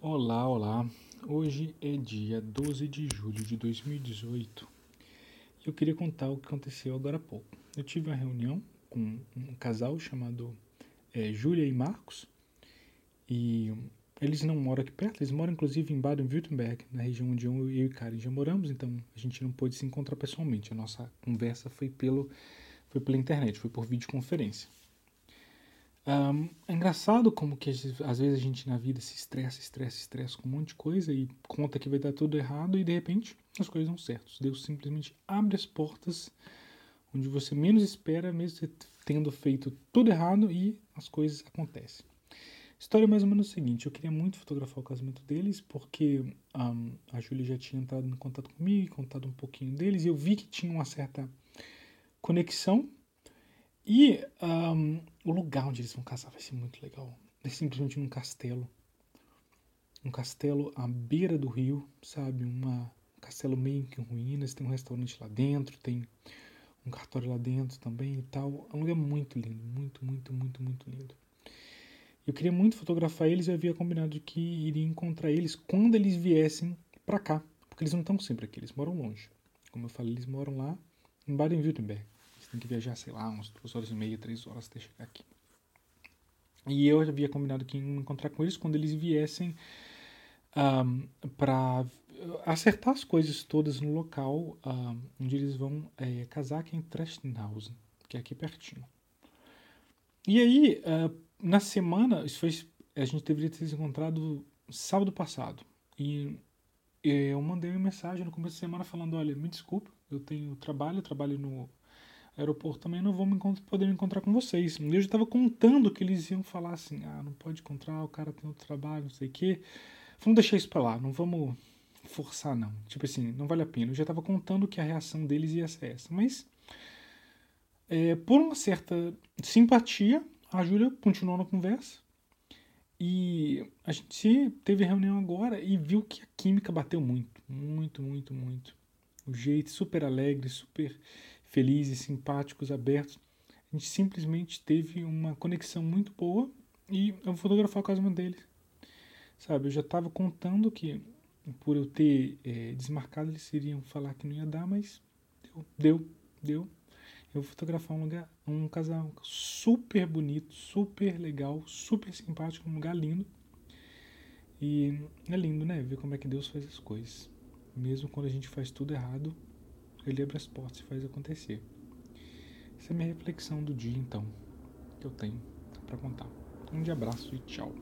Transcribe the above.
Olá, olá. Hoje é dia 12 de julho de 2018 e eu queria contar o que aconteceu agora há pouco. Eu tive uma reunião com um casal chamado é, Júlia e Marcos e eles não moram aqui perto, eles moram inclusive em Baden-Württemberg, na região onde eu e Karen já moramos, então a gente não pôde se encontrar pessoalmente. A nossa conversa foi, pelo, foi pela internet, foi por videoconferência. Um, é engraçado como que às vezes a gente na vida se estressa, estressa, estressa com um monte de coisa e conta que vai dar tudo errado e de repente as coisas dão certo. Deus simplesmente abre as portas onde você menos espera, mesmo tendo feito tudo errado e as coisas acontecem. A história é mais ou menos o seguinte: eu queria muito fotografar o casamento deles porque um, a Júlia já tinha entrado em contato comigo, contado um pouquinho deles e eu vi que tinha uma certa conexão e um, o lugar onde eles vão casar vai ser muito legal. É simplesmente num castelo. Um castelo à beira do rio, sabe? Uma, um castelo meio que em ruínas. Tem um restaurante lá dentro, tem um cartório lá dentro também e tal. É um lugar muito lindo, muito, muito, muito, muito lindo. Eu queria muito fotografar eles e havia combinado que iria encontrar eles quando eles viessem para cá. Porque eles não estão sempre aqui, eles moram longe. Como eu falei, eles moram lá em Baden-Württemberg. Você tem que viajar, sei lá, umas duas horas e meia, três horas até chegar aqui. E eu havia combinado que ia encontrar com eles quando eles viessem um, para acertar as coisas todas no local um, onde eles vão é, casar, que é em Trestenhausen, que é aqui pertinho. E aí, uh, na semana, isso foi, a gente deveria ter se encontrado sábado passado. E eu mandei uma mensagem no começo da semana falando: olha, me desculpa, eu tenho trabalho, trabalho no aeroporto também não vou me poder me encontrar com vocês. Eu já estava contando que eles iam falar assim: ah, não pode encontrar, o cara tem outro trabalho, não sei o quê. Vamos deixar isso para lá, não vamos forçar, não. Tipo assim, não vale a pena. Eu já estava contando que a reação deles ia ser essa. Mas, é, por uma certa simpatia, a Júlia continuou na conversa. E a gente teve reunião agora e viu que a química bateu muito, muito, muito, muito. O jeito super alegre, super felizes, simpáticos, abertos. A gente simplesmente teve uma conexão muito boa e eu vou fotografar o casamento deles. Sabe, eu já estava contando que por eu ter é, desmarcado eles iriam falar que não ia dar, mas deu, deu, deu. Eu vou fotografar um lugar, um casal super bonito, super legal, super simpático, um lugar lindo. E é lindo, né? Ver como é que Deus faz as coisas. Mesmo quando a gente faz tudo errado, ele abre as portas e faz acontecer. Essa é a minha reflexão do dia, então, que eu tenho para contar. Um de abraço e tchau.